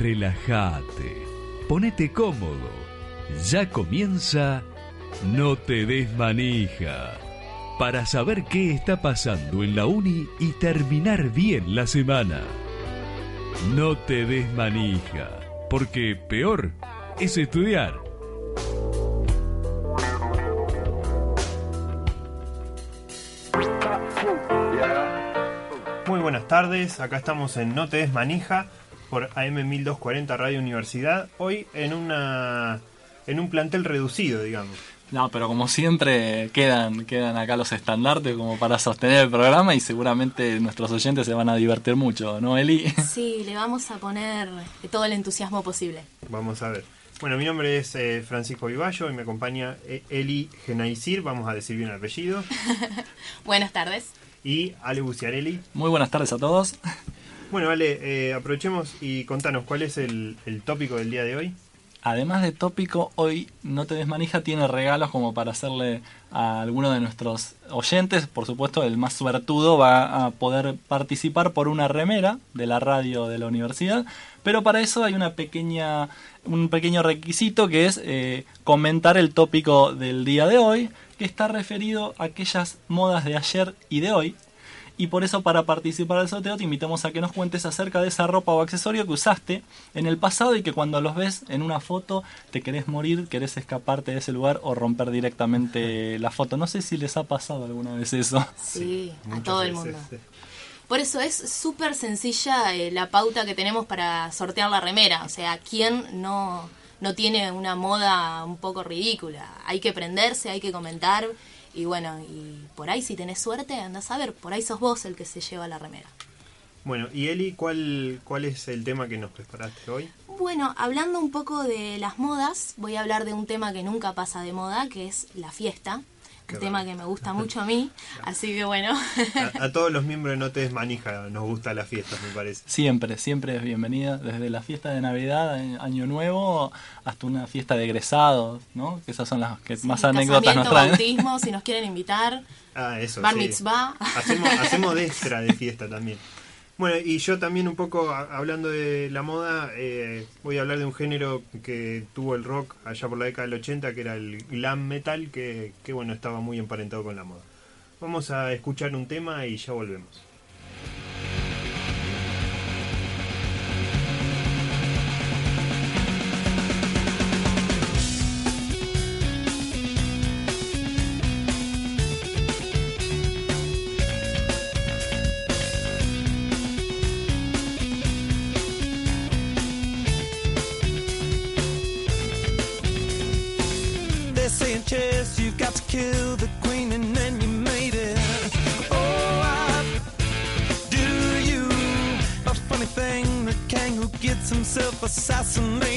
Relájate, ponete cómodo. Ya comienza No te des manija. Para saber qué está pasando en la uni y terminar bien la semana. No te des manija, porque peor es estudiar. Muy buenas tardes, acá estamos en No te des manija por AM 1240 Radio Universidad. Hoy en una en un plantel reducido, digamos. No, pero como siempre quedan, quedan acá los estandartes como para sostener el programa y seguramente nuestros oyentes se van a divertir mucho, ¿no, Eli? Sí, le vamos a poner todo el entusiasmo posible. Vamos a ver. Bueno, mi nombre es eh, Francisco Vivallo y me acompaña eh, Eli Genaisir, vamos a decir bien el apellido. Buenas tardes. Y Ale Buciarelli. Muy buenas tardes a todos. Bueno, Ale, eh, aprovechemos y contanos cuál es el, el tópico del día de hoy. Además de tópico, hoy No Te Desmanija tiene regalos como para hacerle a alguno de nuestros oyentes. Por supuesto, el más suertudo va a poder participar por una remera de la radio de la universidad. Pero para eso hay una pequeña, un pequeño requisito que es eh, comentar el tópico del día de hoy, que está referido a aquellas modas de ayer y de hoy y por eso para participar del sorteo te invitamos a que nos cuentes acerca de esa ropa o accesorio que usaste en el pasado y que cuando los ves en una foto te querés morir, querés escaparte de ese lugar o romper directamente la foto. No sé si les ha pasado alguna vez eso. Sí, a todo el mundo. Por eso es súper sencilla eh, la pauta que tenemos para sortear la remera. O sea, ¿quién no, no tiene una moda un poco ridícula? Hay que prenderse, hay que comentar y bueno, y por ahí si tenés suerte, andás a ver, por ahí sos vos el que se lleva la remera. Bueno, y Eli, ¿cuál, ¿cuál es el tema que nos preparaste hoy? Bueno, hablando un poco de las modas, voy a hablar de un tema que nunca pasa de moda, que es la fiesta un tema que me gusta mucho a mí, así que bueno. A, todos los miembros de No Te Desmanija nos gusta la fiesta, me parece. Siempre, siempre es bienvenida, desde la fiesta de Navidad, Año Nuevo, hasta una fiesta de egresados, ¿no? Que esas son las que más anécdotas nos traen. bautismo, si nos quieren invitar. Ah, eso, Bar mitzvah. Hacemos, hacemos de extra de fiesta también. Bueno, y yo también un poco hablando de la moda, eh, voy a hablar de un género que tuvo el rock allá por la década del 80, que era el glam metal, que, que bueno, estaba muy emparentado con la moda. Vamos a escuchar un tema y ya volvemos. Kill the queen and then you made it. Oh, I do you. A funny thing, the king who gets himself assassinated.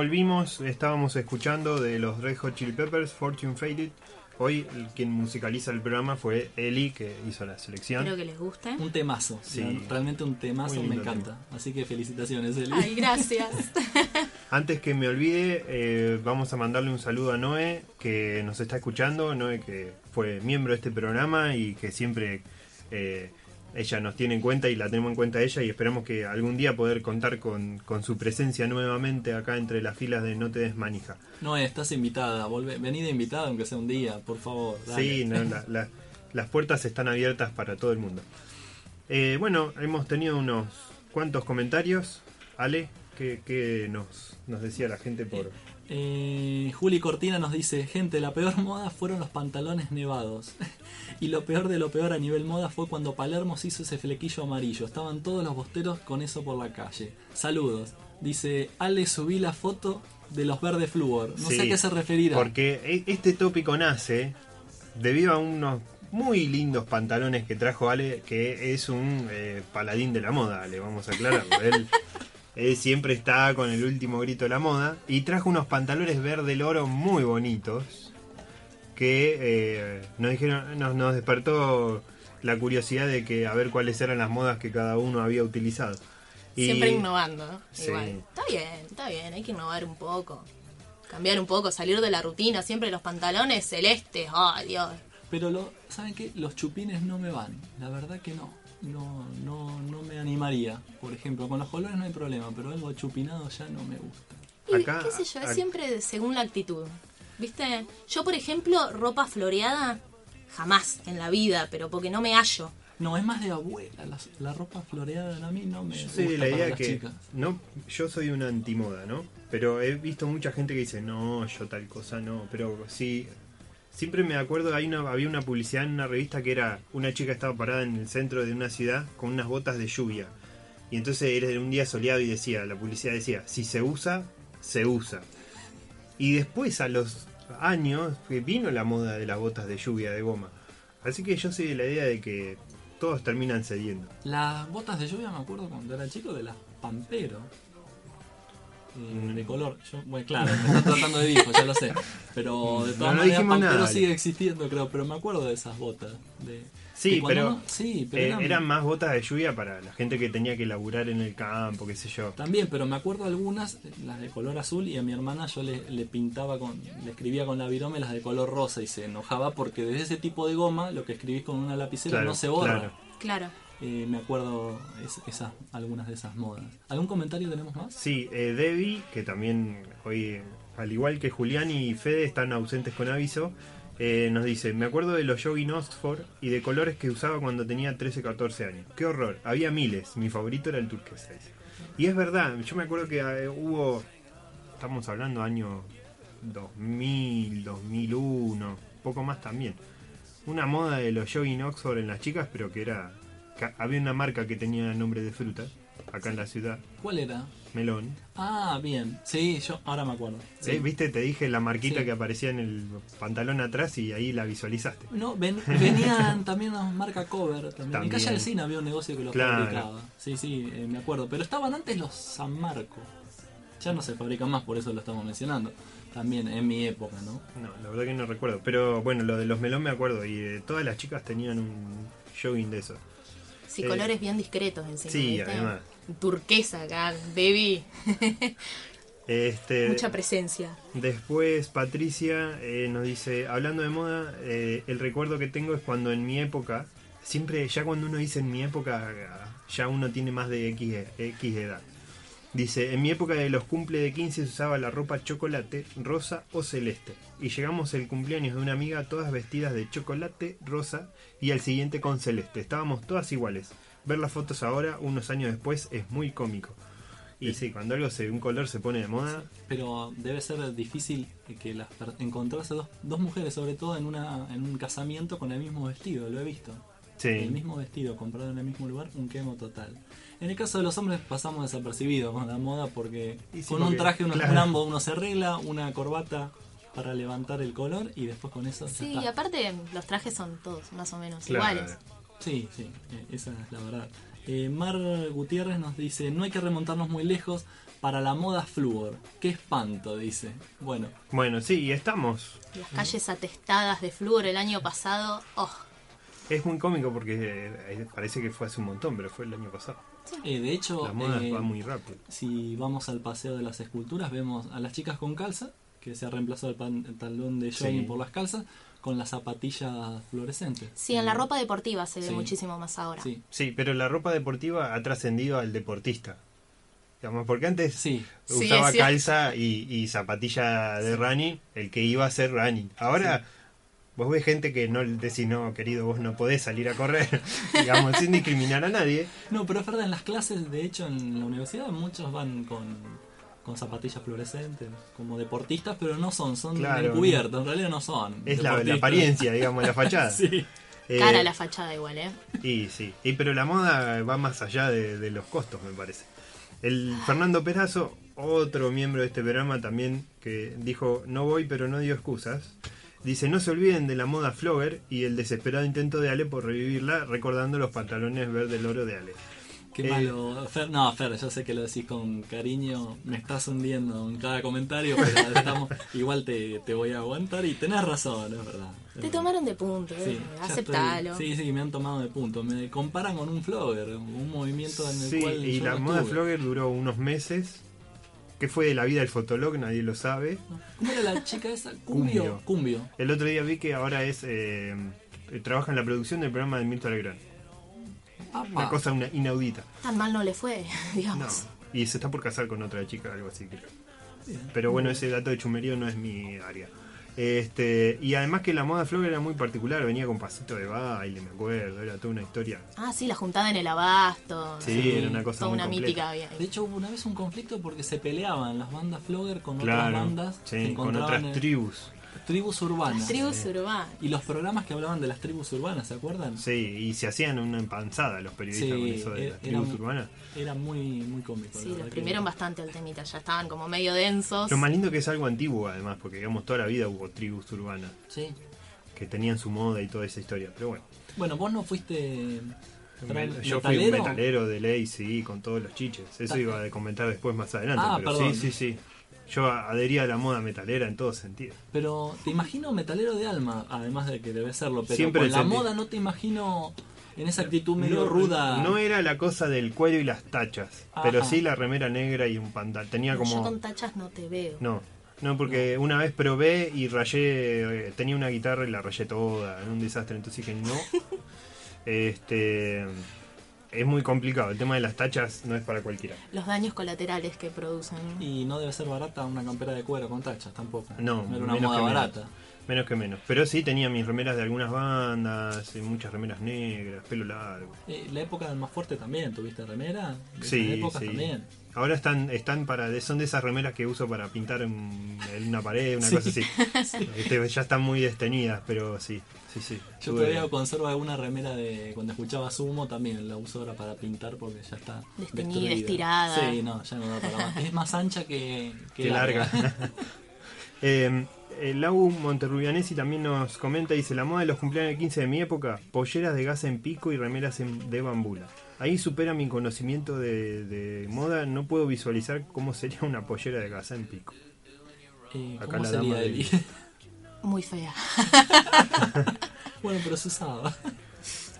Volvimos, estábamos escuchando de los Red Hot Chili Peppers, Fortune Faded. Hoy el- quien musicaliza el programa fue Eli, que hizo la selección. Espero que les guste. Un temazo. Sí. Realmente un temazo, me encanta. Así que felicitaciones, Eli. Ay, gracias. Antes que me olvide, eh, vamos a mandarle un saludo a Noé, que nos está escuchando. Noé, que fue miembro de este programa y que siempre eh, ella nos tiene en cuenta y la tenemos en cuenta ella. Y esperamos que algún día poder contar con, con su presencia nuevamente acá entre las filas de No Te Des Manija. No, estás invitada. Volve, vení de invitada, aunque sea un día, por favor. dale. Sí, no, la- la- las puertas están abiertas para todo el mundo. Eh, bueno, hemos tenido unos cuantos comentarios. Ale, ¿qué, qué nos, nos decía la gente por...? Eh, Juli Cortina nos dice, gente, la peor moda fueron los pantalones nevados. y lo peor de lo peor a nivel moda fue cuando Palermo se hizo ese flequillo amarillo. Estaban todos los bosteros con eso por la calle. Saludos. Dice, Ale, subí la foto de los verdes flúor. No sé a qué se referirá. Porque e- este tópico nace debido a unos muy lindos pantalones que trajo Ale, que es un eh, paladín de la moda, le vamos a aclarar. él, él siempre está con el último grito de la moda y trajo unos pantalones verde loro muy bonitos que eh, nos dijeron, nos, nos despertó la curiosidad de que a ver cuáles eran las modas que cada uno había utilizado. Y- Siempre innovando, ¿no? Sí. Igual. Está bien, está bien, hay que innovar un poco. Cambiar un poco, salir de la rutina. Siempre los pantalones celestes. ¡Ay, Dios! Pero lo, ¿saben qué? Los chupines no me van. La verdad que no. No, no, no me animaría. Por ejemplo, con los colores no hay problema, pero algo chupinado ya no me gusta. Y Acá- qué sé yo, es siempre según la actitud. ¿Viste? Yo, por ejemplo, ropa floreada, jamás en la vida, pero porque no me hallo. No, es más de abuela. La, la ropa floreada a mí no me Yo gusta soy de la idea que chicas. no, yo soy una antimoda, ¿no? Pero he visto mucha gente que dice, no, yo tal cosa no. Pero sí, siempre me acuerdo, hay una, había una publicidad en una revista que era una chica estaba parada en el centro de una ciudad con unas botas de lluvia. Y entonces era un día soleado y decía, la publicidad decía, si se usa, se usa. Y después a los años vino la moda de las botas de lluvia de goma. Así que yo soy de la idea de que todos terminan cediendo. Las botas de lluvia me acuerdo cuando era chico de las Pampero. De color, yo, bueno, claro, me están tratando de viejo, ya lo sé. Pero de todas no maneras, Pampero nada. sigue existiendo, creo. Pero me acuerdo de esas botas. De, Sí, pero, uno- sí, pero eh, eran- eran más botas de lluvia para la gente que tenía que laburar en el campo, qué sé yo. También, pero me acuerdo algunas, las de color azul, y a mi hermana yo le, le pintaba con, le escribía con la virome las de color rosa y se enojaba porque desde ese tipo de goma lo que escribís con una lapicera Claro, no se borra. claro. Claro. Eh, me acuerdo es- algunas de esas modas. ¿Algún comentario tenemos más? Sí, eh, Debbie, que también hoy, al igual que Julián y Fede, están ausentes con aviso, eh, nos dice, me acuerdo de los jogging Oxford y de colores que usaba cuando tenía 13, 14 años. Qué horror, había miles, mi favorito era el turquesa. Y es verdad, yo me acuerdo que eh, hubo, estamos hablando año 2000, 2001, poco más también. Una moda de los jogging Oxford en las chicas, pero que era... había una marca que tenía nombre de fruta, acá en la ciudad, ¿Cuál era? Melón. Ah, bien. Sí, yo ahora me acuerdo. Sí. ¿Viste? Te dije la marquita Sí. que aparecía en el pantalón atrás y ahí la visualizaste. No, ven- venían también las marca cover también. En También. Calle Alcina había un negocio que los Claro. fabricaba. Sí, sí, eh, me acuerdo. Pero estaban antes los San Marco. Ya no se fabrican más, por eso lo estamos mencionando. También en mi época, ¿no? No, la verdad que no recuerdo. Pero bueno, lo de los melón me acuerdo. Y eh, todas las chicas tenían un jogging de eso. Sí, Eh, colores bien discretos encima. sí, además. Turquesa acá, baby. Este, Mucha presencia. Después Patricia eh, nos dice, hablando de moda, eh, el recuerdo que tengo es cuando en mi época, siempre ya cuando uno dice en mi época, ya uno tiene más de X, X edad. Dice, en mi época de los cumple de 15 se usaba la ropa chocolate, rosa o celeste. Y llegamos el cumpleaños de una amiga todas vestidas de chocolate, rosa y al siguiente con celeste. Estábamos todas iguales. Ver las fotos ahora, unos años después, es muy cómico. Y sí, cuando algo se, un color se pone de moda, Pero debe ser difícil que las encontrarse dos, dos mujeres, sobre todo en, una, en un casamiento con el mismo vestido, lo he visto. sí. El mismo vestido comprado en el mismo lugar, un quemo total. En el caso de los hombres pasamos desapercibidos con la moda porque sí, con un traje, uno, claro. un ambo, uno se arregla, una corbata para levantar el color y después con eso ya Sí, está. y aparte los trajes son todos más o menos Claro. iguales. Sí, sí, eh, esa es la verdad. Eh, Mar Gutiérrez nos dice, no hay que remontarnos muy lejos para la moda flúor. Qué espanto, dice. Bueno, Bueno, sí, y estamos. Las calles atestadas de flúor el año pasado. Oh, Es muy cómico porque eh, parece que fue hace un montón, pero fue el año pasado. Eh, de hecho, La moda eh, va muy rápido. si vamos al paseo de las esculturas, vemos a las chicas con calza, que se ha reemplazado el pantalón de jogging Sí. por las calzas, con las zapatillas fluorescentes. sí, en la ropa deportiva se ve Sí. muchísimo más ahora. Sí, Sí, pero la ropa deportiva ha trascendido al deportista. Digamos, porque antes sí. Usaba calza y, y zapatilla de running, el que iba a hacer running. Ahora, vos ves gente que no decís, no, querido, vos no podés salir a correr, digamos, sin discriminar a nadie. No, pero es verdad, en las clases, de hecho, en la universidad muchos van con, con zapatillas fluorescentes, como deportistas, pero no son, son Claro. encubiertos, en realidad no son. Es la, apariencia, digamos, la fachada. Sí. Eh, Cara la fachada igual, ¿eh? Y sí, y, pero la moda va más allá de, de los costos, me parece. El Fernando Perazo, otro miembro de este programa también, que dijo, no voy pero no dio excusas. Dice, no se olviden de la moda flogger y el desesperado intento de Ale por revivirla recordando los pantalones verde oro de Ale. Qué Eh, malo. Fer, no, Fer, yo sé que lo decís con cariño, me estás hundiendo en cada comentario, pero estamos, igual te, te voy a aguantar y tenés razón, es verdad. es Te verdad. tomaron de punto, Sí, eh, aceptalo. estoy- sí, sí, me han tomado de punto. Me comparan con un flogger, un movimiento en el Sí, cual y yo la no moda flogger duró unos meses. ¿Qué fue de la vida del fotolog? Nadie lo sabe. ¿Cómo era la chica esa? Cumbio. Cumbio. Cumbio. El otro día vi que ahora es eh, trabaja en la producción del programa de Milton Legrand. Apa. Una cosa una- inaudita. Tan mal no le fue, No. digamos. Y se está por casar con otra chica, algo así creo. Pero bueno, ese dato de chumerío no es mi área. Este, y además que la moda flogger era muy particular, venía con pasito de baile, me acuerdo, era toda una historia. Ah, sí, la juntada en el abasto. Sí, era una cosa Toda muy una completa. mítica había. De hecho, hubo una vez un conflicto porque se peleaban las bandas flogger con otras bandas sí, con encontraban otras en- tribus. Tribus urbanas. Las tribus urbanas. Y los programas que hablaban de las tribus urbanas, ¿se acuerdan? Sí, y se hacían una empanzada los periodistas Sí, con eso de era- las tribus era- urbanas. Era muy, muy cómico. Sí, verdad los que- primieron bastante al temita, ya estaban como medio densos. Lo más lindo que es algo antiguo además, porque digamos toda la vida hubo tribus urbanas Sí. que tenían su moda y toda esa historia. Pero bueno, Bueno, vos no fuiste. yo fui un metalero? de ley, sí, con todos los chiches. Eso iba a comentar después más adelante, Ah, pero perdón. sí, sí, sí. Yo adhería a la moda metalera en todo sentido. Pero te imagino metalero de alma, además de que debe serlo. Pero Siempre con la moda no te imagino en esa actitud medio ruda. No era la cosa del cuello y las tachas, Ajá. pero sí la remera negra y un pantalón. Tenía Yo como... con tachas no te veo. No, no, porque una vez probé y rayé, eh, tenía una guitarra y la rayé toda, era un desastre, entonces dije no. este es muy complicado, el tema de las tachas no es para cualquiera. Los daños colaterales que producen. Y no debe ser barata una campera de cuero con tachas tampoco. No, era una moda barata. Menos que menos. Pero sí tenía mis remeras de algunas bandas, y muchas remeras negras, pelo largo. Eh, la época del más fuerte también, ¿tuviste remera? De Sí, épocas sí. también. Ahora están, están para, son de esas remeras que uso para pintar en, en una pared, una Sí. cosa así. Este, ya están muy destenidas, pero sí, sí, sí. Yo Tuve- todavía conservo alguna remera de cuando escuchaba Sumo, también la uso ahora para pintar porque ya está Desteñida, destruida. estirada. Sí, no, ya no da para más. Es más ancha que, que larga. eh, el Lau Monterrubianesi también nos comenta, dice, la moda de los cumpleaños del 15 de mi época, polleras de gasa en pico y remeras en- de bambula. Ahí supera mi conocimiento de, de moda, no puedo visualizar cómo sería una pollera de gasa en pico. Eh, Acá ¿Cómo la sería, dama del- Muy fea. bueno, pero se usaba.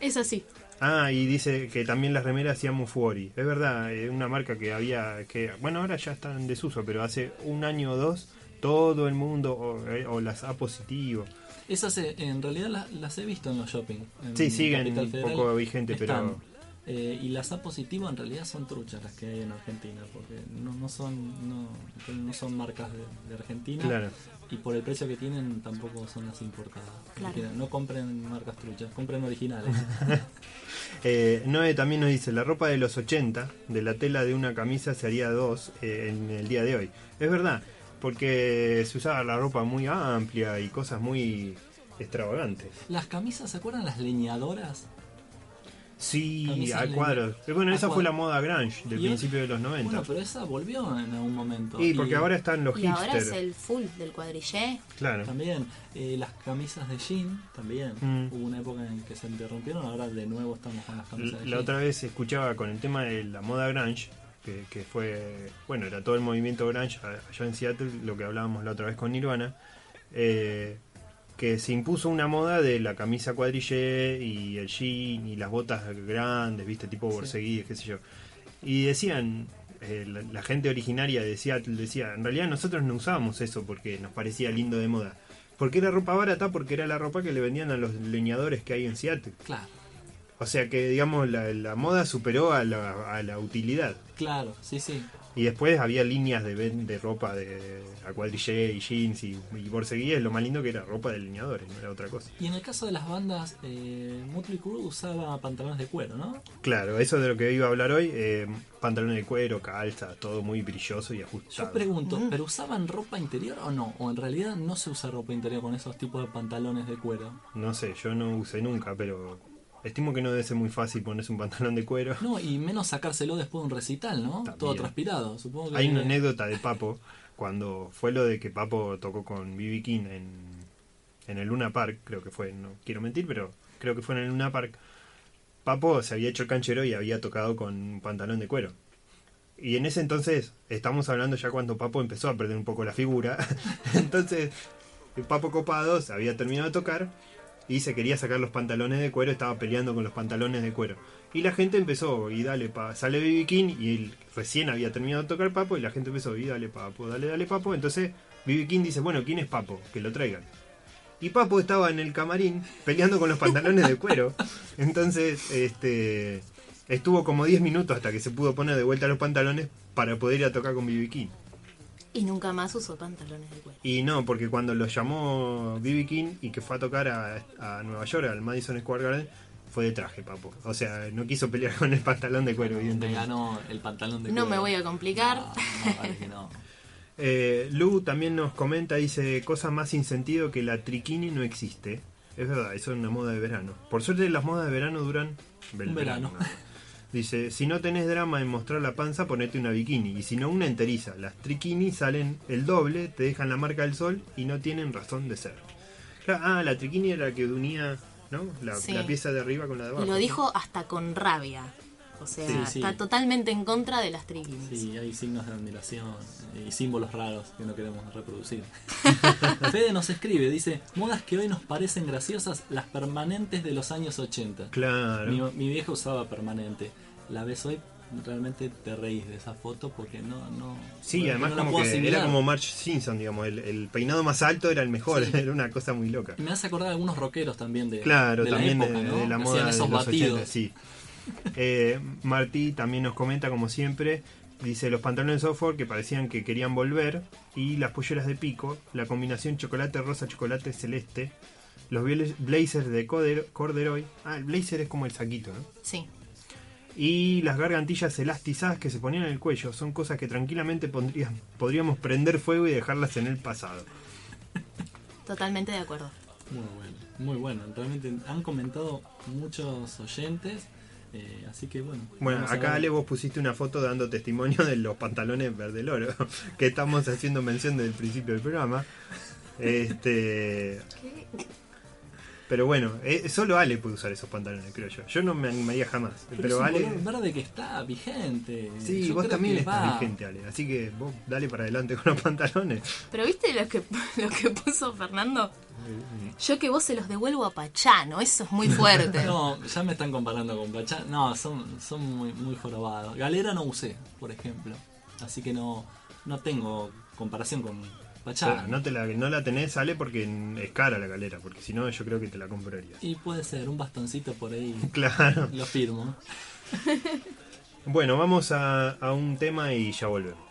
Es así. Ah, y dice que también las remeras hacían Mufuori. Es verdad, eh, una marca que había, que bueno, ahora ya está en desuso, pero hace un año o dos todo el mundo, o, eh, o las A positivo, Esas eh, en realidad las, las he visto en los shopping. en Sí, siguen un poco vigente, pero-. Eh, y las A positivo en realidad son truchas las que hay en Argentina, porque no, no son no, no son marcas de, de Argentina. Claro. Y por el precio que tienen tampoco son las importadas. Claro. Que No compren marcas truchas, compren originales. Eh, Noé también nos dice, la ropa de los 80, de la tela de una camisa se haría dos eh, en el día de hoy. Es verdad, porque se usaba la ropa muy amplia y cosas muy extravagantes. las camisas, ¿se acuerdan las leñadoras? Sí, Camisas a cuadros. Pero bueno, a esa fue la moda grunge del principio de los 90. Bueno, pero esa volvió en algún momento. y porque ahora están los Y ahora es el full del cuadrillé. Claro. También eh, las camisas de jean, también. Mm. Hubo una época en que se interrumpieron, ahora de nuevo estamos con las camisas de La jean. otra vez escuchaba con el tema de la moda grunge, que, que fue, bueno, era todo el movimiento grunge allá en Seattle, lo que hablábamos la otra vez con Nirvana, eh, que se impuso una moda de la camisa cuadrillé y el jean y las botas grandes, viste, tipo Sí. borseguíes, qué sé yo. Y decían, eh, la, la gente originaria de Seattle decía, en realidad nosotros no usábamos eso porque nos parecía lindo de moda. Porque era ropa barata, porque era la ropa que le vendían a los leñadores que hay en Seattle. Claro, O sea que, digamos, la, la moda superó a la, a la utilidad. claro, sí, sí. Y después había líneas de, de ropa de a cuadrillé y jeans y, y borseguíes. Lo más lindo que era ropa de leñadores, no era otra cosa. Y en el caso de las bandas, eh, Motley Crue usaba pantalones de cuero, ¿no? Claro, eso de lo que iba a hablar hoy. eh, pantalones de cuero, calza, todo muy brilloso y Yo ajustado. pregunto, ¿pero usaban ropa interior o no? ¿O en realidad no se usa ropa interior con esos tipos de pantalones de cuero? No sé, yo no usé nunca, pero estimo que no debe ser muy fácil ponerse un pantalón de cuero. No, y menos sacárselo después de un recital, ¿no? También. Todo transpirado, supongo que... Hay una anécdota de Papo, cuando fue lo de que Papo tocó con B.B. King en, en el Luna Park, creo que fue, no quiero mentir, pero creo que fue en el Luna Park. Papo se había hecho el canchero y había tocado con un pantalón de cuero. Y en ese entonces, estamos hablando ya cuando Papo empezó a perder un poco la figura. entonces, el Papo Copado se había terminado de tocar y se quería sacar los pantalones de cuero, estaba peleando con los pantalones de cuero. Y la gente empezó, y dale, pa, sale BB King, y él recién había terminado de tocar Papo, y la gente empezó, y dale, Papo, dale, dale, Papo. Entonces BB King dice, bueno, ¿quién es Papo? Que lo traigan. Y Papo estaba en el camarín peleando con los pantalones de cuero. Entonces, este estuvo como 10 minutos hasta que se pudo poner de vuelta los pantalones para poder ir a tocar con BB King. Y nunca más usó pantalones de cuero. Y no, porque cuando lo llamó BB King y que fue a tocar a, a Nueva York, al Madison Square Garden, fue de traje, papo. O sea, no quiso pelear con el pantalón de cuero, Me evidentemente. ganó el pantalón de No cuero. me voy a complicar. No, no, vale que no. Eh, Lu también nos comenta, dice, cosa más sin sentido que la triquini no existe. Es verdad, eso es una moda de verano. Por suerte las modas de verano duran Un verano. Dice, si no tenés drama en mostrar la panza, ponete una bikini. Y si no, una enteriza. Las triquini salen el doble, te dejan la marca del sol y no tienen razón de ser. Claro, ah, la triquini era la que unía ¿no? la, Sí. la pieza de arriba con la de abajo. Y lo dijo hasta con rabia. O sea, Sí, sí. está totalmente en contra de las triquinis. Sí, hay signos de admiración y símbolos raros que no queremos reproducir. Fede nos escribe, dice, modas que hoy nos parecen graciosas, las permanentes de los años 80. Claro. Mi, mi vieja usaba permanente. La ves hoy, realmente te reís de esa foto porque no... no Sí, no- además no la como puedo que era como Marge Simpson, digamos, el, el peinado más alto era el mejor, Sí. era una cosa muy loca. Me hace acordar a algunos rockeros también de, Claro, de la también de- época, de, ¿no? la moda hacían de esos los batidos. 80, sí. Eh, Martí también nos comenta, como siempre, dice los pantalones de software que parecían que querían volver y las polleras de pico, la combinación chocolate rosa, chocolate celeste, los bla- blazers de corduroy, ah, el blazer es como el saquito, ¿no? Sí. Y las gargantillas elastizadas que se ponían en el cuello son cosas que tranquilamente pondrían- podríamos prender fuego y dejarlas en el pasado. Totalmente de acuerdo. Muy bueno, muy bueno. Realmente han comentado muchos oyentes, eh, así que bueno. Bueno, acá. Ale vos pusiste una foto dando testimonio de los pantalones verde oro, que estamos haciendo mención desde el principio del programa. Este, pero bueno, eh, solo Ale puede usar esos pantalones, creo yo. Yo no me animaría jamás. Pero, Pero, es un Ale, color verde que está vigente. sí, Yo vos también estás va. vigente, Ale. Así que vos dale para adelante con los pantalones. Pero viste lo que, lo que puso Fernando. Yo que vos se los devuelvo a Pachano, eso es muy fuerte. No, ya me están comparando con Pachá. No, son, son muy, muy jorobados. Galera no usé, por ejemplo. Así que no, no tengo comparación con Pachá. No, te la, no la tenés, Ale, porque es cara la galera, porque si no yo creo que te la comprarías. Y puede ser, un bastoncito por ahí. Claro. Lo firmo. Bueno, vamos a, a un tema y ya volvemos.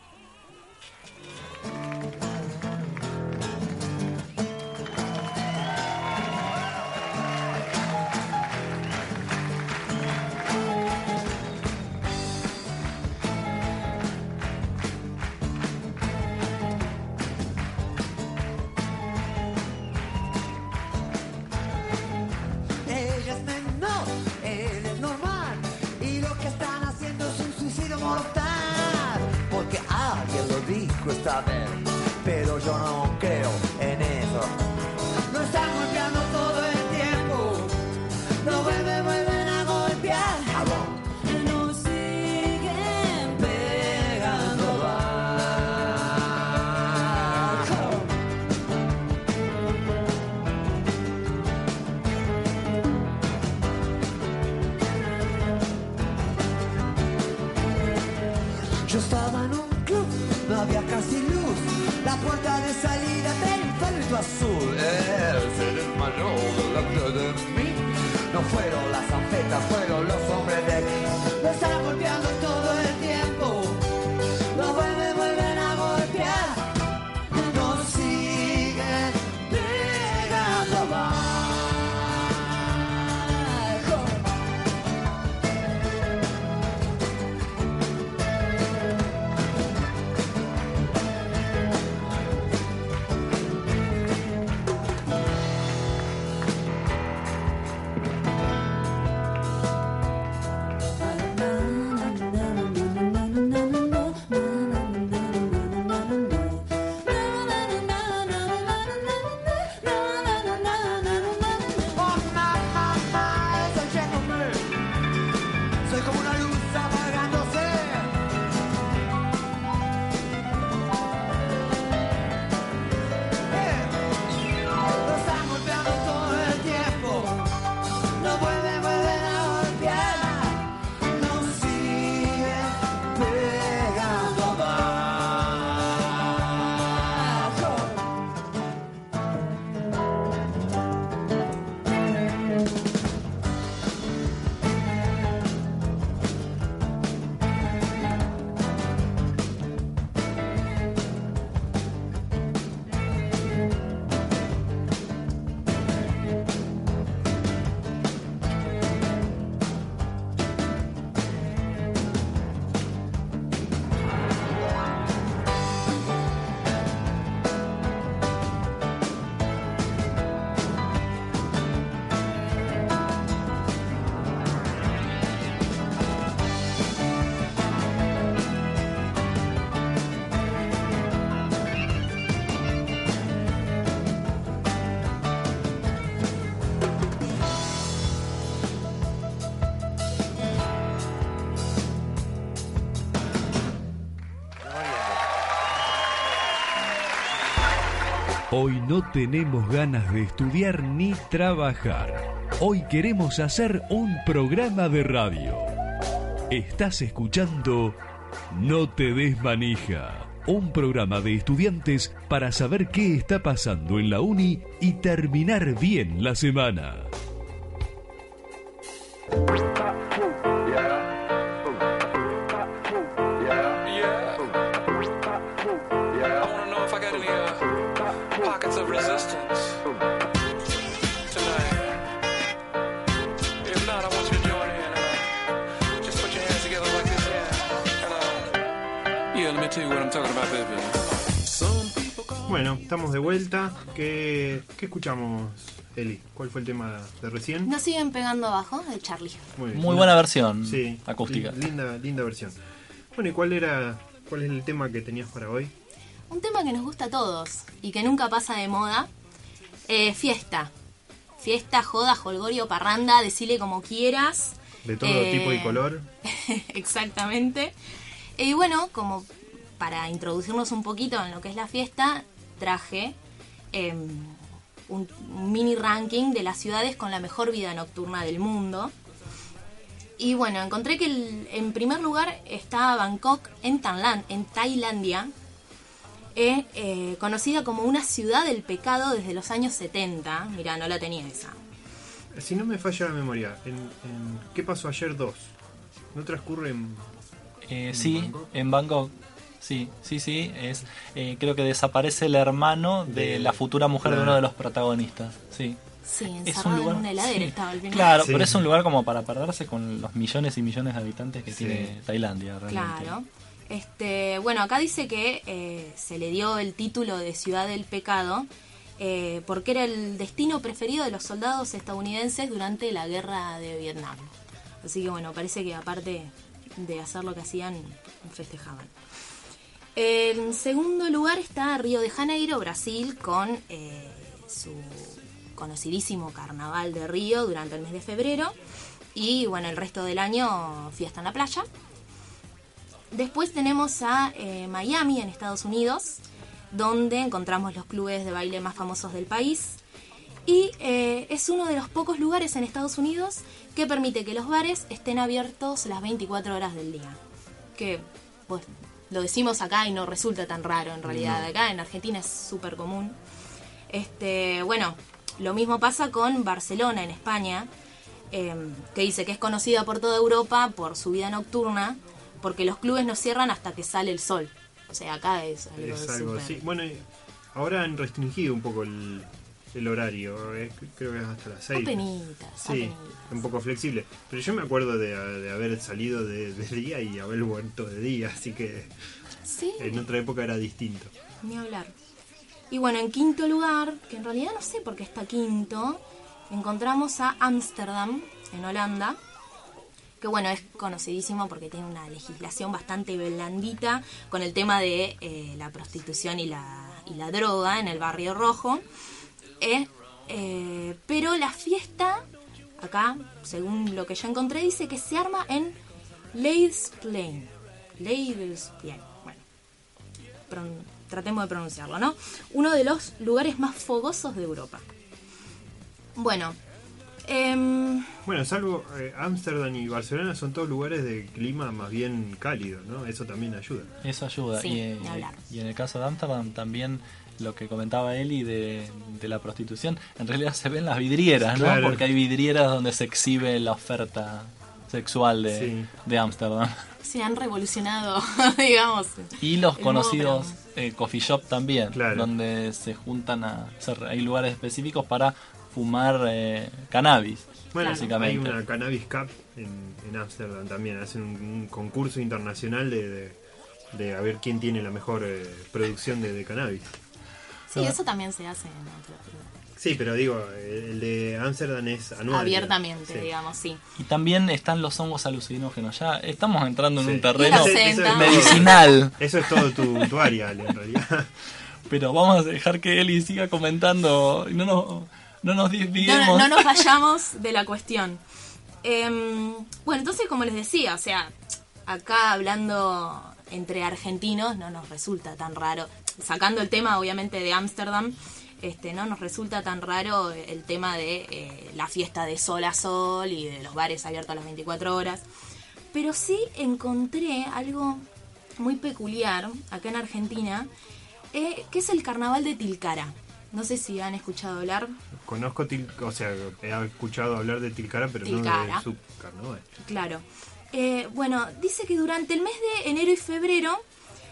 Pero yo no creo azul. Él se desmayó delante de mí. No fueron las anfetas, fueron los hombres de aquí. Hoy no tenemos ganas de estudiar ni trabajar. Hoy queremos hacer un programa de radio. Estás escuchando No te des manija, un programa de estudiantes para saber qué está pasando en la uni y terminar bien la semana. Estamos de vuelta. ¿Qué, qué escuchamos, Eli? ¿Cuál fue el tema de recién? Nos siguen pegando abajo de Charlie. Muy, bien. Muy buena versión Sí, acústica. lin- Linda, linda versión. Bueno, ¿y cuál era, cuál es el tema que tenías para hoy? Un tema que nos gusta a todos y que nunca pasa de moda. Eh, fiesta. Fiesta, joda, jolgorio, parranda, decile como quieras. De todo Eh, tipo y color. Exactamente. Y bueno, como para introducirnos un poquito en lo que es la fiesta, traje em, un, un mini ranking de las ciudades con la mejor vida nocturna del mundo. Y bueno, encontré que el- en primer lugar está Bangkok en, Thailand, en Tailandia, eh, eh, conocida como una ciudad del pecado desde los años 70. Mira, no la tenía esa. Si no me falla la memoria, en, en ¿qué pasó ayer 2? ¿No transcurre en... Eh, ¿En sí, Bangkok? en Bangkok. Sí, sí, sí. Es, eh, creo que desaparece el hermano de, De- la futura mujer de uno de los protagonistas. Sí. Sí, Es un encerrado lugar. en una heladera sí. estaba final. Claro, Sí. pero es un lugar como para perderse con los millones y millones de habitantes que Sí. tiene Tailandia, realmente. Claro. Este, bueno, acá dice que eh, se le dio el título de Ciudad del Pecado eh, porque era el destino preferido de los soldados estadounidenses durante la guerra de Vietnam. Así que bueno, parece que aparte de hacer lo que hacían, festejaban. En segundo lugar está Río de Janeiro, Brasil, con eh, su conocidísimo Carnaval de Río durante el mes de febrero. Y bueno, el resto del año fiesta en la playa. Después tenemos a eh, Miami, en Estados Unidos, donde encontramos los clubes de baile más famosos del país. Y eh, es uno de los pocos lugares en Estados Unidos que permite que los bares estén abiertos las 24 horas del día. Que, pues, lo decimos acá y no resulta tan raro en realidad. Acá en Argentina es súper común. Este, bueno, lo mismo pasa con Barcelona en España, eh, que dice que es conocida por toda Europa por su vida nocturna, porque los clubes no cierran hasta que sale el sol. O sea, acá es algo, Es algo. Bueno, ahora han restringido un poco el, el horario. es- creo que es hasta las 6. Apenitas, Sí, apenitas. un poco flexible. Pero yo me acuerdo de, de haber salido de, de día y haber vuelto de día, así que Sí, en otra época era distinto. ni hablar. Y bueno, en quinto lugar, que en realidad no sé por qué está quinto, encontramos a Ámsterdam, en Holanda, que bueno, es conocidísimo porque tiene una legislación bastante blandita con el tema de eh, la prostitución y la, y la droga en el barrio rojo. Eh, eh, pero la fiesta, acá, según lo que yo encontré, dice que se arma en Leidsplain. Leidsplain, bueno, pron- tratemos de pronunciarlo, ¿no? Uno de los lugares más fogosos de Europa. Bueno, em, Bueno, salvo eh, Ámsterdam y Barcelona son todos lugares de clima más bien cálido, ¿no? Eso también ayuda. Eso ayuda. Sí, y, eh, y en el caso de Amsterdam también lo que comentaba Eli de, de la prostitución, en realidad se ven las vidrieras, ¿no? Claro. Porque hay vidrieras donde se exhibe la oferta sexual de Sí. de Ámsterdam. se han revolucionado, digamos. Y los conocidos eh, coffee shop también, Claro. donde se juntan a... o sea, hay lugares específicos para fumar eh, cannabis, Bueno, básicamente. hay una Cannabis Cup en en Ámsterdam también. Hacen un, un concurso internacional de, de, de a ver quién tiene la mejor eh, producción de, de cannabis. Sí, eso también se hace en otros lugares. Sí, pero digo, el de Ámsterdam es anual. Abiertamente, Sí. digamos, sí. Y también están los hongos alucinógenos. Ya estamos entrando en Sí. un terreno es medicinal. Eso es todo tu, tu área, Ale, en realidad. Pero vamos a dejar que Eli siga comentando y no nos, no nos No, desviemos. no nos vayamos de la cuestión. Em, bueno, entonces, como les decía, o sea, acá hablando entre argentinos no nos resulta tan raro, sacando el tema obviamente de Ámsterdam, este, no nos resulta tan raro el tema de eh, la fiesta de sol a sol y de los bares abiertos a las 24 horas. Pero sí encontré algo muy peculiar acá en Argentina, eh, que es el carnaval de Tilcara. No sé si han escuchado hablar. Conozco, Til- o sea, he escuchado hablar de Tilcara, pero no de su carnaval. Claro. Eh, bueno, dice que durante el mes de enero y febrero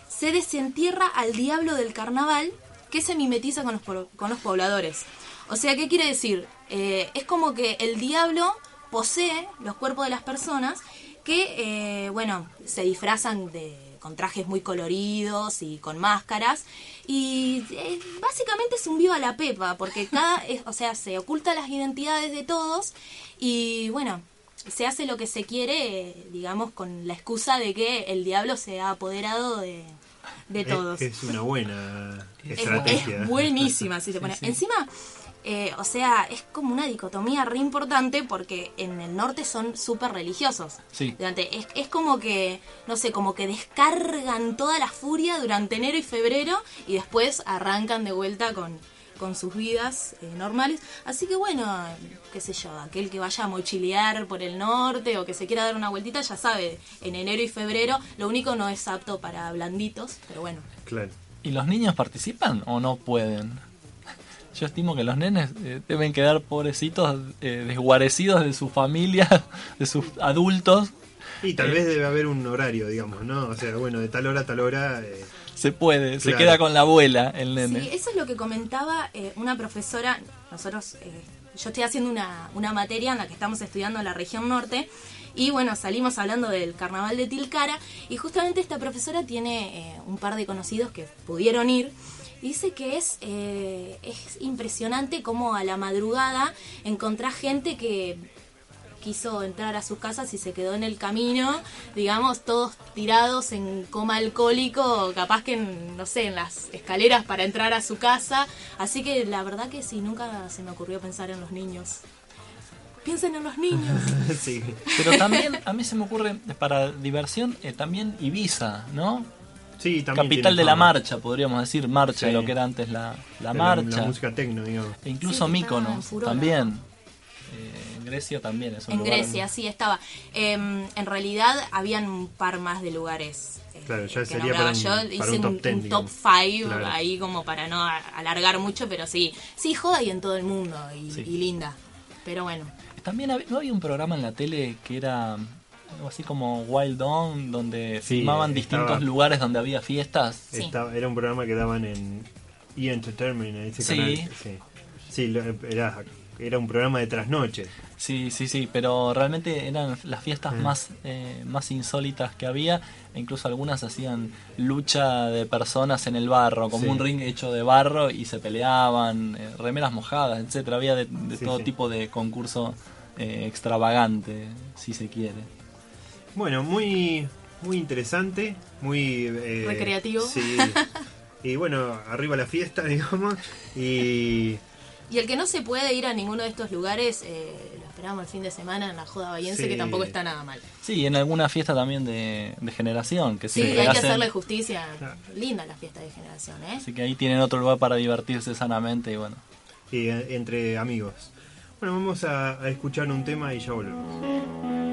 se desentierra al diablo del carnaval que se mimetiza con los, con los pobladores. O sea, ¿qué quiere decir? Eh, es como que el diablo posee los cuerpos de las personas que, eh, bueno, se disfrazan de con trajes muy coloridos y con máscaras y eh, básicamente es un viva la pepa porque cada o sea se oculta las identidades de todos y bueno se hace lo que se quiere, eh, digamos, con la excusa de que el diablo se ha apoderado de, de Es- todos. Es, una buena Es- estrategia. Es, buenísima, si se pone. Encima, eh, o sea, es como una dicotomía re importante porque en el norte son súper religiosos. Sí. Durante, es, es como que, no sé, como que descargan toda la furia durante enero y febrero y después arrancan de vuelta con, con sus vidas eh, normales. Así que bueno, qué sé yo, aquel que vaya a mochilear por el norte o que se quiera dar una vueltita, ya sabe, en enero y febrero lo único no es apto para blanditos, pero bueno. Claro. ¿Y los niños participan o no pueden? Yo estimo que los nenes eh, deben quedar pobrecitos, eh, desguarecidos de sus familias, de sus adultos. Y tal Eh. vez debe haber un horario, digamos, ¿no? O sea, bueno, de tal hora a tal hora. eh, Se puede, se queda con la abuela el nene. Sí, eso es lo que comentaba eh, una profesora. Nosotros, eh, yo estoy haciendo una, una materia en la que estamos estudiando la región norte. Y bueno, salimos hablando del carnaval de Tilcara. Y justamente esta profesora tiene eh, un par de conocidos que pudieron ir. Y dice que es, eh, es impresionante cómo a la madrugada encontrás gente que quiso entrar a sus casas y se quedó en el camino, digamos, todos tirados en coma alcohólico, capaz que, en, no sé, en las escaleras para entrar a su casa. Así que la verdad que sí, nunca se me ocurrió pensar en los niños. Piensen en los niños. sí. Pero también a mí se me ocurre, para diversión, eh, también Ibiza, ¿no? Sí, también Capital de la fama. marcha, podríamos decir, marcha, Sí. lo que era antes la, la marcha. La, música tecno, digamos. E incluso Sí, furor. también. Eh, en Grecia también es un En lugar- Grecia, sí, estaba. Em, en realidad, habían un par más de lugares. eh, Claro, ya que sería para un- Yo para hice un top un, 10, un top digamos. 5 Claro. ahí como para no a- alargar mucho, pero sí. Sí, joda y en todo el mundo y, Sí. y linda. Pero bueno. También no había un programa en la tele que era algo así como Wild On, donde Sí, filmaban eh, distintos estaba- lugares donde había fiestas. Sí. Estaba- era un programa que daban en E! Entertainment, en ese Sí. canal. Sí, sí lo- era, era un programa de trasnoche. Sí, sí, sí, pero realmente eran las fiestas Mm. más, eh, más insólitas que había, e incluso algunas hacían lucha de personas en el barro, como Sí. un ring hecho de barro y se peleaban, eh, remeras mojadas, etcétera, había de, de Sí, todo sí. tipo de concurso eh, extravagante, si se quiere. Bueno, muy, muy interesante, muy... eh, Recreativo. Sí. Y bueno, arriba la fiesta, digamos. Y Y el que no se puede ir a ninguno de estos lugares, eh, lo esperamos el fin de semana en la Joda Bahiense, Sí. que tampoco está nada mal. Sí, en alguna fiesta también de, de generación, que Sí, hay que hacerle justicia. Claro. Linda la fiesta de generación, ¿eh? así que ahí tienen otro lugar para divertirse sanamente y bueno. y, eh, entre amigos. Bueno, vamos a, a escuchar un tema y ya volvemos.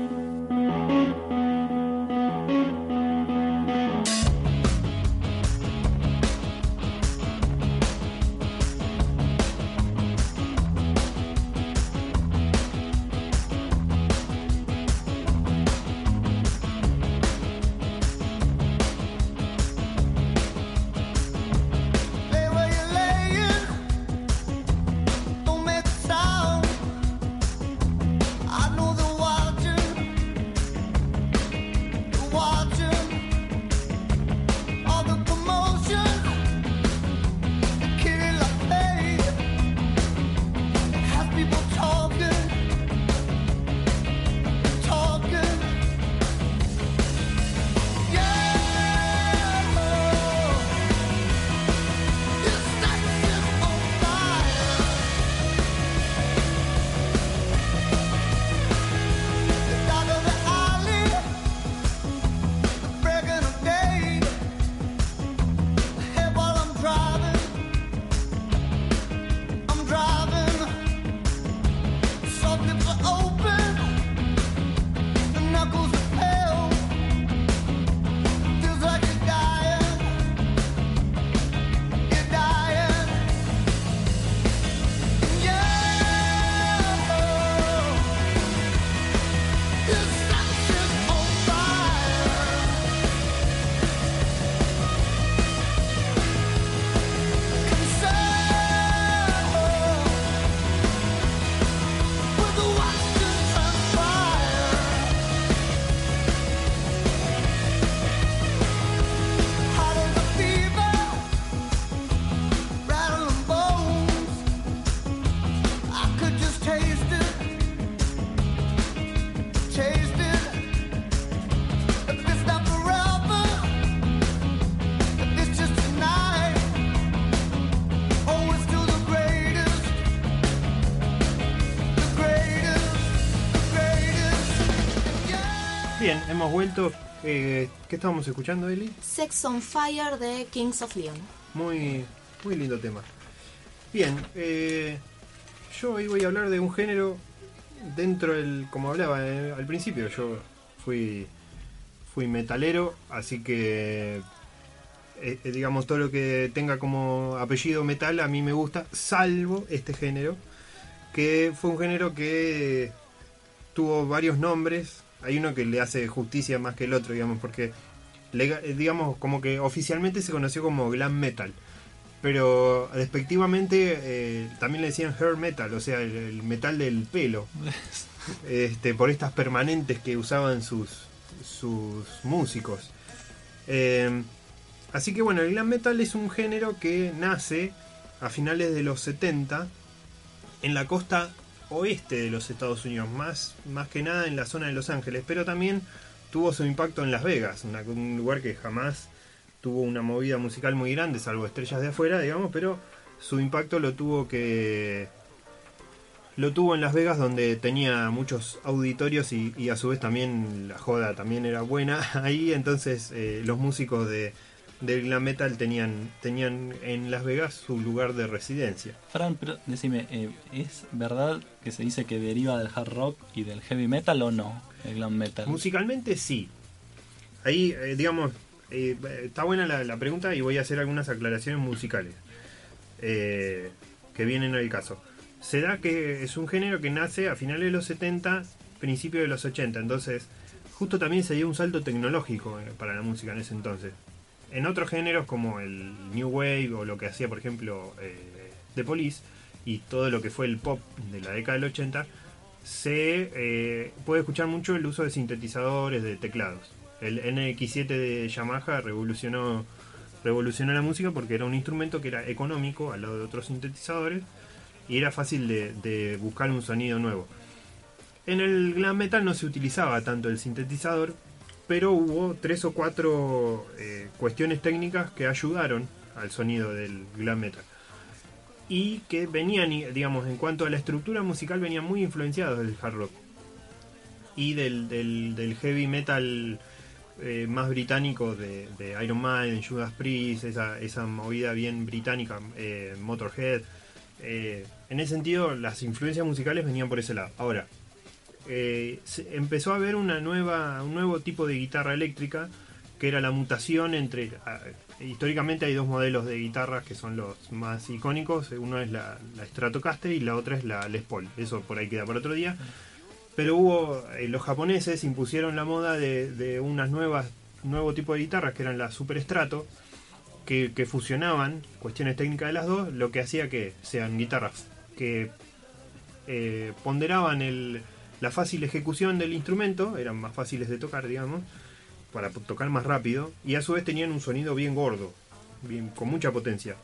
Hemos vuelto. Eh, ¿Qué estábamos escuchando, Eli? Sex on Fire de Kings of Leon. Muy, muy lindo tema. Bien, eh, yo hoy voy a hablar de un género dentro del, como hablaba eh, al principio, yo fui, fui metalero, así que digamos todo lo que tenga como apellido metal a mí me gusta, salvo este género, que fue un género que tuvo varios nombres, hay uno que le hace justicia más que el otro, digamos, porque eh, digamos como que oficialmente se conoció como glam metal pero despectivamente eh, también le decían hair metal o sea el, el metal del pelo. Este por estas permanentes que usaban sus sus músicos. Eh, así que bueno el glam metal es un género que nace a finales de los 70 en la costa oeste de los Estados Unidos, más, más que nada en la zona de Los Ángeles, pero también tuvo su impacto en Las Vegas, un lugar que jamás tuvo una movida musical muy grande, salvo estrellas de afuera, digamos, pero su impacto lo tuvo que lo tuvo en Las Vegas donde tenía muchos auditorios y, y a su vez también la joda también era buena ahí entonces eh, los músicos de del glam metal tenían tenían en Las Vegas su lugar de residencia Fran, pero decime, eh, ¿es verdad que se dice que deriva del hard rock y del heavy metal o no? El glam metal. musicalmente sí ahí eh, digamos eh, está buena la, la pregunta y voy a hacer algunas aclaraciones musicales que vienen al caso se da que es un género que nace a finales de los 70, principios de los 80, entonces justo también se dio un salto tecnológico para la música en ese entonces. En otros géneros como el New Wave o lo que hacía por ejemplo eh, The Police y todo lo que fue el pop de la década del 80, se eh, puede escuchar mucho el uso de sintetizadores, de teclados. El NX7 de Yamaha revolucionó, revolucionó la música porque era un instrumento que era económico al lado de otros sintetizadores y era fácil de, de buscar un sonido nuevo. En el glam metal no se utilizaba tanto el sintetizador, pero hubo tres o cuatro eh, cuestiones técnicas que ayudaron al sonido del glam metal. Y que venían, digamos, en cuanto a la estructura musical, venían muy influenciados del hard rock. Y del, heavy metal eh, más británico de, de Iron Maiden, Judas Priest, esa, movida bien británica, eh, Motorhead. En ese sentido, las influencias musicales venían por ese lado. Ahora, eh, empezó a haber una nueva, un nuevo tipo de guitarra eléctrica que era la mutación entre. históricamente hay dos modelos de guitarras que son los más icónicos. Uno es la, Stratocaster y la otra es la Les Paul. Eso por ahí queda para otro día. Pero hubo. eh, los japoneses impusieron la moda de, de unas nuevas. nuevo tipo de guitarras que eran las Super Strato que, fusionaban cuestiones técnicas de las dos, lo que hacía que sean guitarras que eh, ponderaban el, la fácil ejecución del instrumento, eran más fáciles de tocar, digamos, para tocar más rápido, y a su vez tenían un sonido bien gordo, bien, con mucha potencia.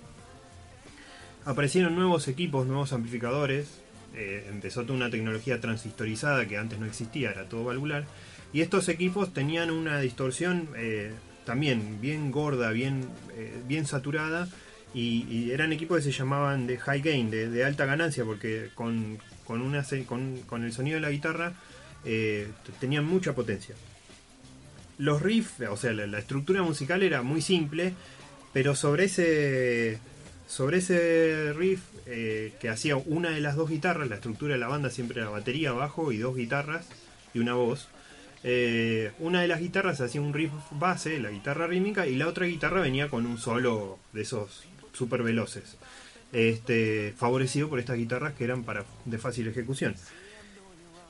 Aparecieron nuevos equipos, nuevos amplificadores, eh, empezó toda una tecnología transistorizada que antes no existía, era todo valvular, y estos equipos tenían una distorsión eh, también bien gorda, bien, eh, bien saturada, y, y eran equipos que se llamaban de high gain, de, de alta ganancia, porque con, con, una, con, con el sonido de la guitarra eh, tenían mucha potencia. Los riffs, o sea, la, la estructura musical era muy simple, pero sobre ese, sobre ese riff eh, que hacía una de las dos guitarras, la estructura de la banda siempre era batería, bajo y dos guitarras y una voz. Eh, una de las guitarras hacía un riff base, la guitarra rítmica, y la otra guitarra venía con un solo de esos super veloces. Este, favorecido por estas guitarras que eran para de fácil ejecución.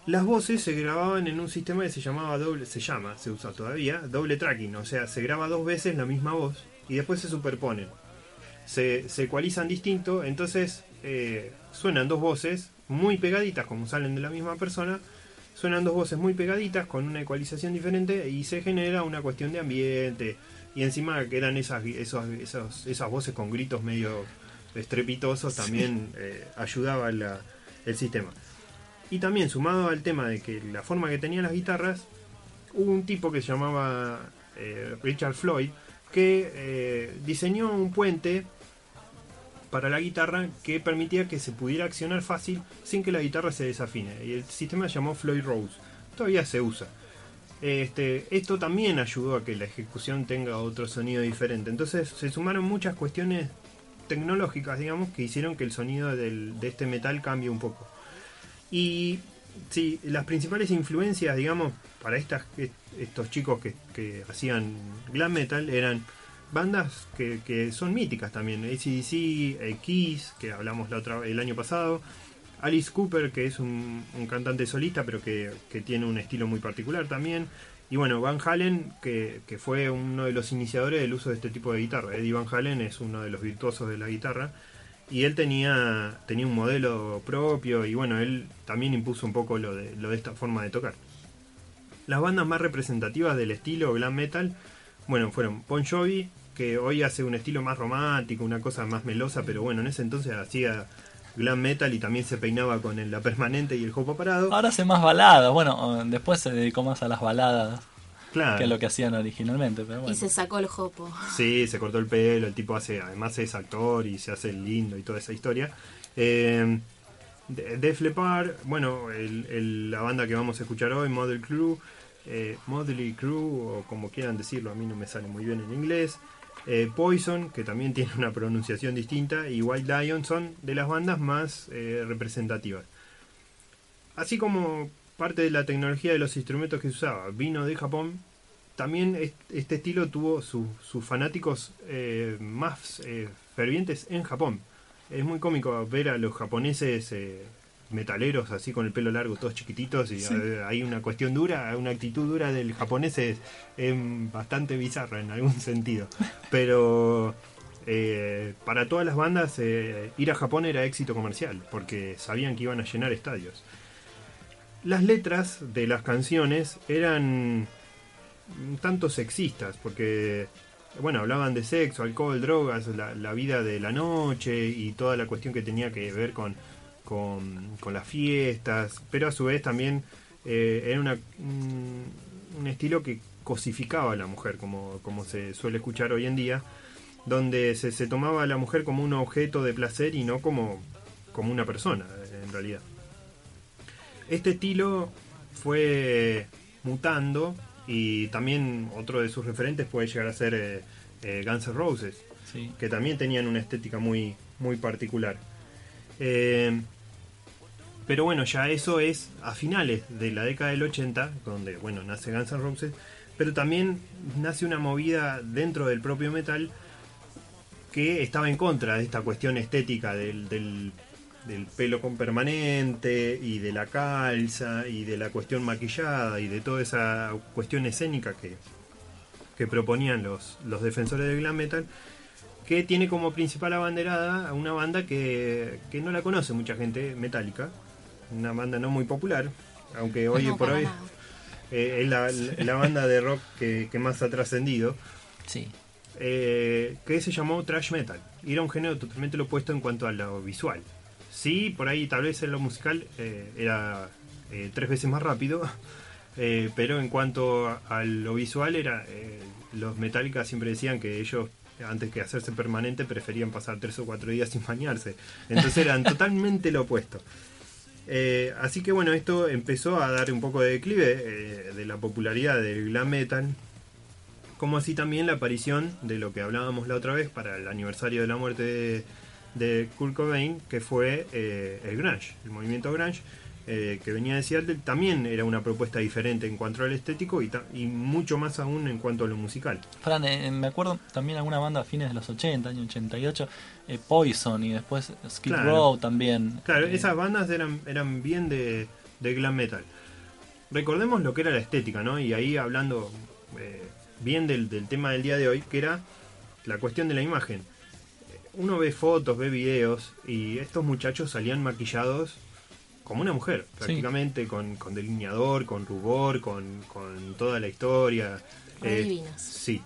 Las voces se grababan en un sistema que se llamaba doble, se llama, se usa todavía, doble tracking, o sea, se graba dos veces la misma voz y después se superponen. Se, se ecualizan distinto, entonces eh, suenan dos voces muy pegaditas como salen de la misma persona, suenan dos voces muy pegaditas con una ecualización diferente y se genera una cuestión de ambiente y encima quedan esas, esas voces con gritos medio estrepitosos también eh, ayudaba la- el sistema. Y también sumado al tema de que la forma que tenían las guitarras, hubo un tipo que se llamaba eh, Richard Floyd que eh, diseñó un puente para la guitarra que permitía que se pudiera accionar fácil sin que la guitarra se desafine. Y el sistema se llamó Floyd Rose. Todavía se usa. Este, esto también ayudó a que la ejecución tenga otro sonido diferente. Entonces se sumaron muchas cuestiones tecnológicas, digamos, que hicieron que el sonido de este metal cambie un poco. Y sí, las principales influencias, digamos, para estas, estos chicos que, hacían glam metal eran bandas que, son míticas también. ACDC, Kiss, que hablamos la otra, el año pasado. Alice Cooper, que es un, cantante solista, pero que tiene un estilo muy particular también. Y bueno, Van Halen, que, que fue uno de los iniciadores del uso de este tipo de guitarra. Eddie Van Halen es uno de los virtuosos de la guitarra. Y él tenía, tenía un modelo propio y bueno, él también impuso un poco lo de, lo de esta forma de tocar. Las bandas más representativas del estilo glam metal, bueno, fueron Bon Jovi, que hoy hace un estilo más romántico, una cosa más melosa, pero bueno, en ese entonces hacía glam metal y también se peinaba con el- la permanente y el jopo parado. Ahora hace más baladas. Bueno, después se dedicó más a las baladas claro. que a lo que hacían originalmente. Pero bueno. Y se sacó el jopo. Sí, se cortó el pelo, el tipo hace, además es actor y se hace lindo y toda esa historia. Eh, de- Def Leppard, bueno, el- el- la banda que vamos a escuchar hoy, Model Crew, eh, Motley Crew, o como quieran decirlo, a mí no me sale muy bien en inglés. Eh, Poison, que también tiene una pronunciación distinta, y White Lion son de las bandas más eh, representativas. Así como parte de la tecnología de los instrumentos que se usaba vino de Japón, también est- este estilo tuvo su- sus fanáticos eh, más fervientes en Japón. Es muy cómico ver a los japoneses metaleros así con el pelo largo, todos chiquititos, y Sí. eh, hay una cuestión dura, una actitud dura del japonés es, es bastante bizarra en algún sentido. Pero eh, para todas las bandas eh, ir a Japón era éxito comercial, porque sabían que iban a llenar estadios. Las letras de las canciones eran un tanto sexistas, porque bueno, hablaban de sexo, alcohol, drogas, la, la vida de la noche y toda la cuestión que tenía que ver con, con, con las fiestas, pero a su vez también eh, era una, un, un estilo que cosificaba a la mujer, como, como se suele escuchar hoy en día, donde se, se tomaba a la mujer como un objeto de placer y no como, como una persona, en realidad. Este estilo fue mutando y también otro de sus referentes puede llegar a ser eh, eh, Guns N' Roses, Sí. que también tenían una estética muy, muy particular. Eh, pero bueno, ya eso es a finales de la década del 80, donde bueno, nace Guns N' Roses, pero también nace una movida dentro del propio metal que estaba en contra de esta cuestión estética del, del, pelo con permanente y de la calza y de la cuestión maquillada y de toda esa cuestión escénica que, que proponían los, los defensores del glam metal que tiene como principal abanderada a una banda que, que no la conoce mucha gente, Metallica, una banda no muy popular, aunque hoy No, por hoy eh, es la, la banda de rock que, que más ha trascendido, Sí. eh, que se llamó Trash Metal. Y era un género totalmente lo opuesto en cuanto a lo visual. Sí, por ahí tal vez en lo musical eh, era eh, tres veces más rápido, eh, pero en cuanto a, a lo visual era eh, los Metallica siempre decían que ellos antes que hacerse permanente preferían pasar tres o cuatro días sin bañarse. Entonces eran totalmente lo opuesto. Eh, así que bueno, esto empezó a dar un poco de declive eh, de la popularidad del glam metal, como así también la aparición de lo que hablábamos la otra vez para el aniversario de la muerte de, Kurt Cobain, que fue eh, el grunge, el movimiento grunge, eh, que venía de Seattle, también era una propuesta diferente en cuanto al estético y, mucho más aún en cuanto a lo musical. Fran, eh, me acuerdo también alguna banda a fines de los 80, año 88, eh, Poison y después Skid Claro. Row también. Claro, Eh, esas bandas eran, eran bien de, de glam metal. Recordemos lo que era la estética, ¿no? Y ahí hablando eh, bien del, del tema del día de hoy, que era la cuestión de la imagen. Uno ve fotos, ve videos, y estos muchachos salían maquillados como una mujer, Sí. prácticamente, con, con delineador, con rubor, con, con toda la historia. Eh, divinas. Sí.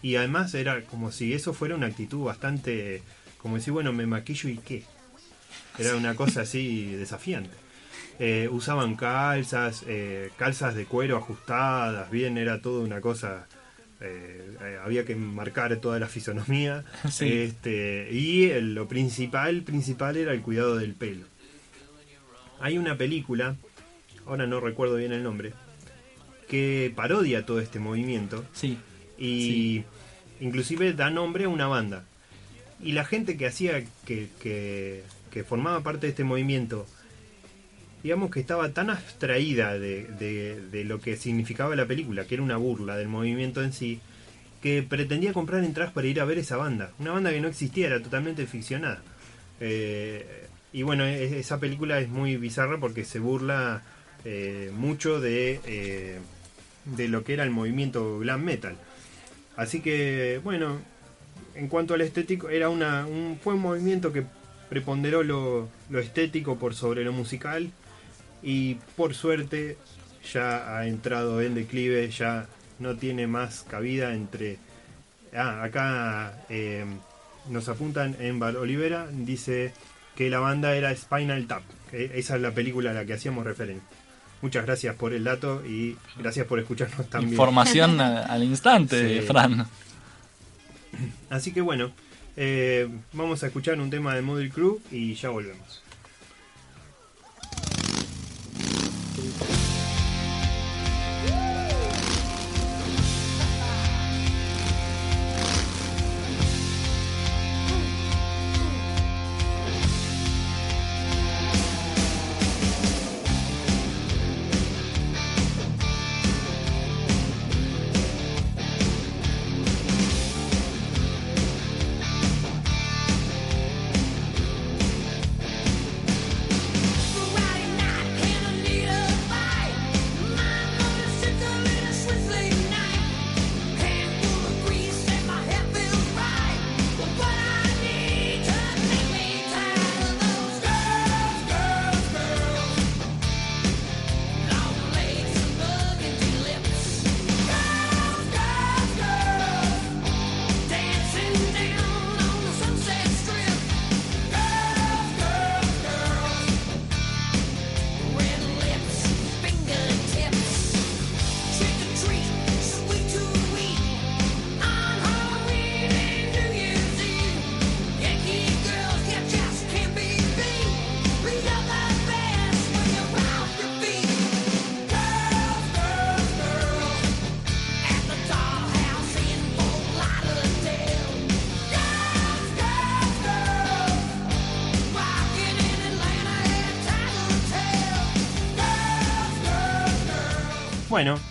Y además era como si eso fuera una actitud bastante, como decir, bueno, me maquillo y qué. Era una cosa así desafiante. Eh, usaban calzas, eh, calzas de cuero ajustadas, bien, era todo una cosa. eh, eh, había que marcar toda la fisonomía. Sí. Este, y el- lo principal, principal era el cuidado del pelo. Hay una película, ahora no recuerdo bien el nombre, que parodia todo este movimiento Sí, y inclusive da nombre a una banda. Y la gente que hacía, que, que, que formaba parte de este movimiento, digamos que estaba tan abstraída de, de- de lo que significaba la película, que era una burla del movimiento en sí, que pretendía comprar entradas para ir a ver esa banda. Una banda que no existía, era totalmente ficcionada. Eh, y bueno, e- esa película es muy bizarra porque se burla eh, mucho de, eh, de lo que era el movimiento glam metal. Así que, bueno, en cuanto al estético, era una, un, fue un movimiento que preponderó lo, lo estético por sobre lo musical y por suerte ya ha entrado en declive, ya no tiene más cabida entre... Ah, acá eh, nos apuntan en Val Olivera, dice que la banda era Spinal Tap. que esa es la película a la que hacíamos referencia. Muchas gracias por el dato y gracias por escucharnos también. Información al instante, Sí. Fran. Así que bueno, eh, vamos a escuchar un tema de Model Crew y ya volvemos.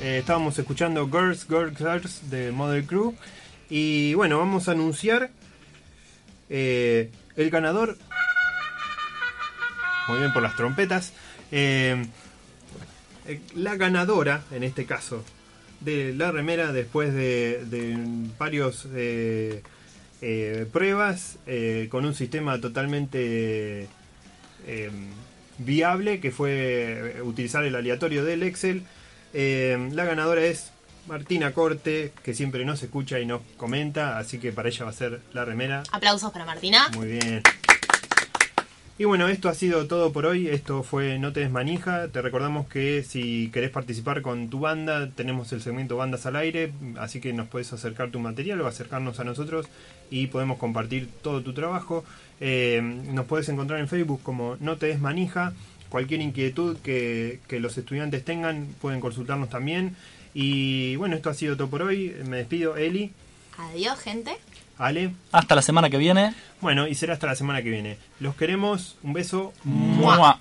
Eh, estábamos escuchando Girls, Girls, Girls de Model Crew. Y bueno, vamos a anunciar eh, el ganador. Muy bien por las trompetas. Eh, la ganadora, en este caso, de la remera después de, de varios pruebas con un sistema totalmente viable que fue utilizar el aleatorio del Excel. Eh, la ganadora es Martina Corte, que siempre nos escucha y nos comenta, así que para ella va a ser la remera. Aplausos para Martina. Muy bien. Y bueno, esto ha sido todo por hoy. Esto fue No te desmanija. Te recordamos que si querés participar con tu banda, tenemos el segmento Bandas al Aire. Así que nos puedes acercar tu material o acercarnos a nosotros y podemos compartir todo tu trabajo. Eh, nos puedes encontrar en Facebook como No te desmanija. Cualquier inquietud que, que los estudiantes tengan pueden consultarnos también. Y bueno, esto ha sido todo por hoy. Me despido, Eli, Adiós, gente. Ale. Hasta la semana que viene. Bueno, y será hasta la semana que viene. Los queremos. Un beso. ¡Mua!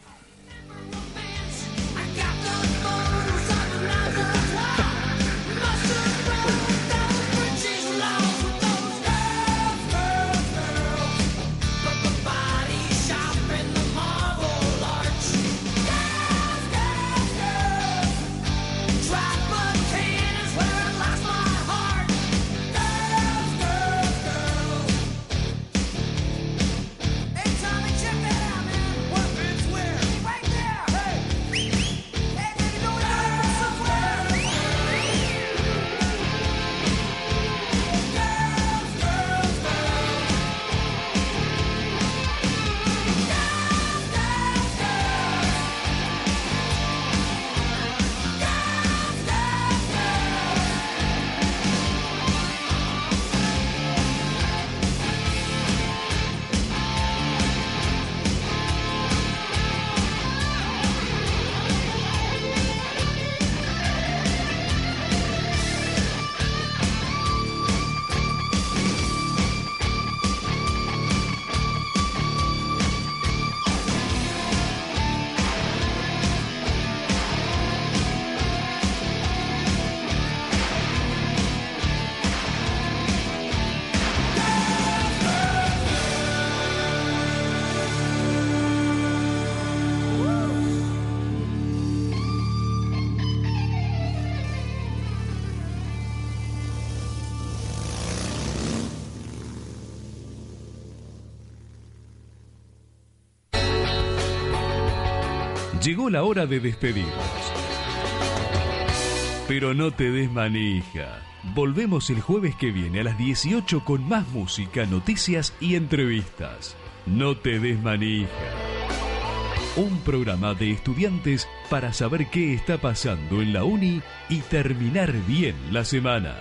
La hora de despedirnos. Pero no te des manija. Volvemos el jueves que viene a las 18 con más música, noticias y entrevistas. No te des manija. Un programa de estudiantes para saber qué está pasando en la uni y terminar bien la semana.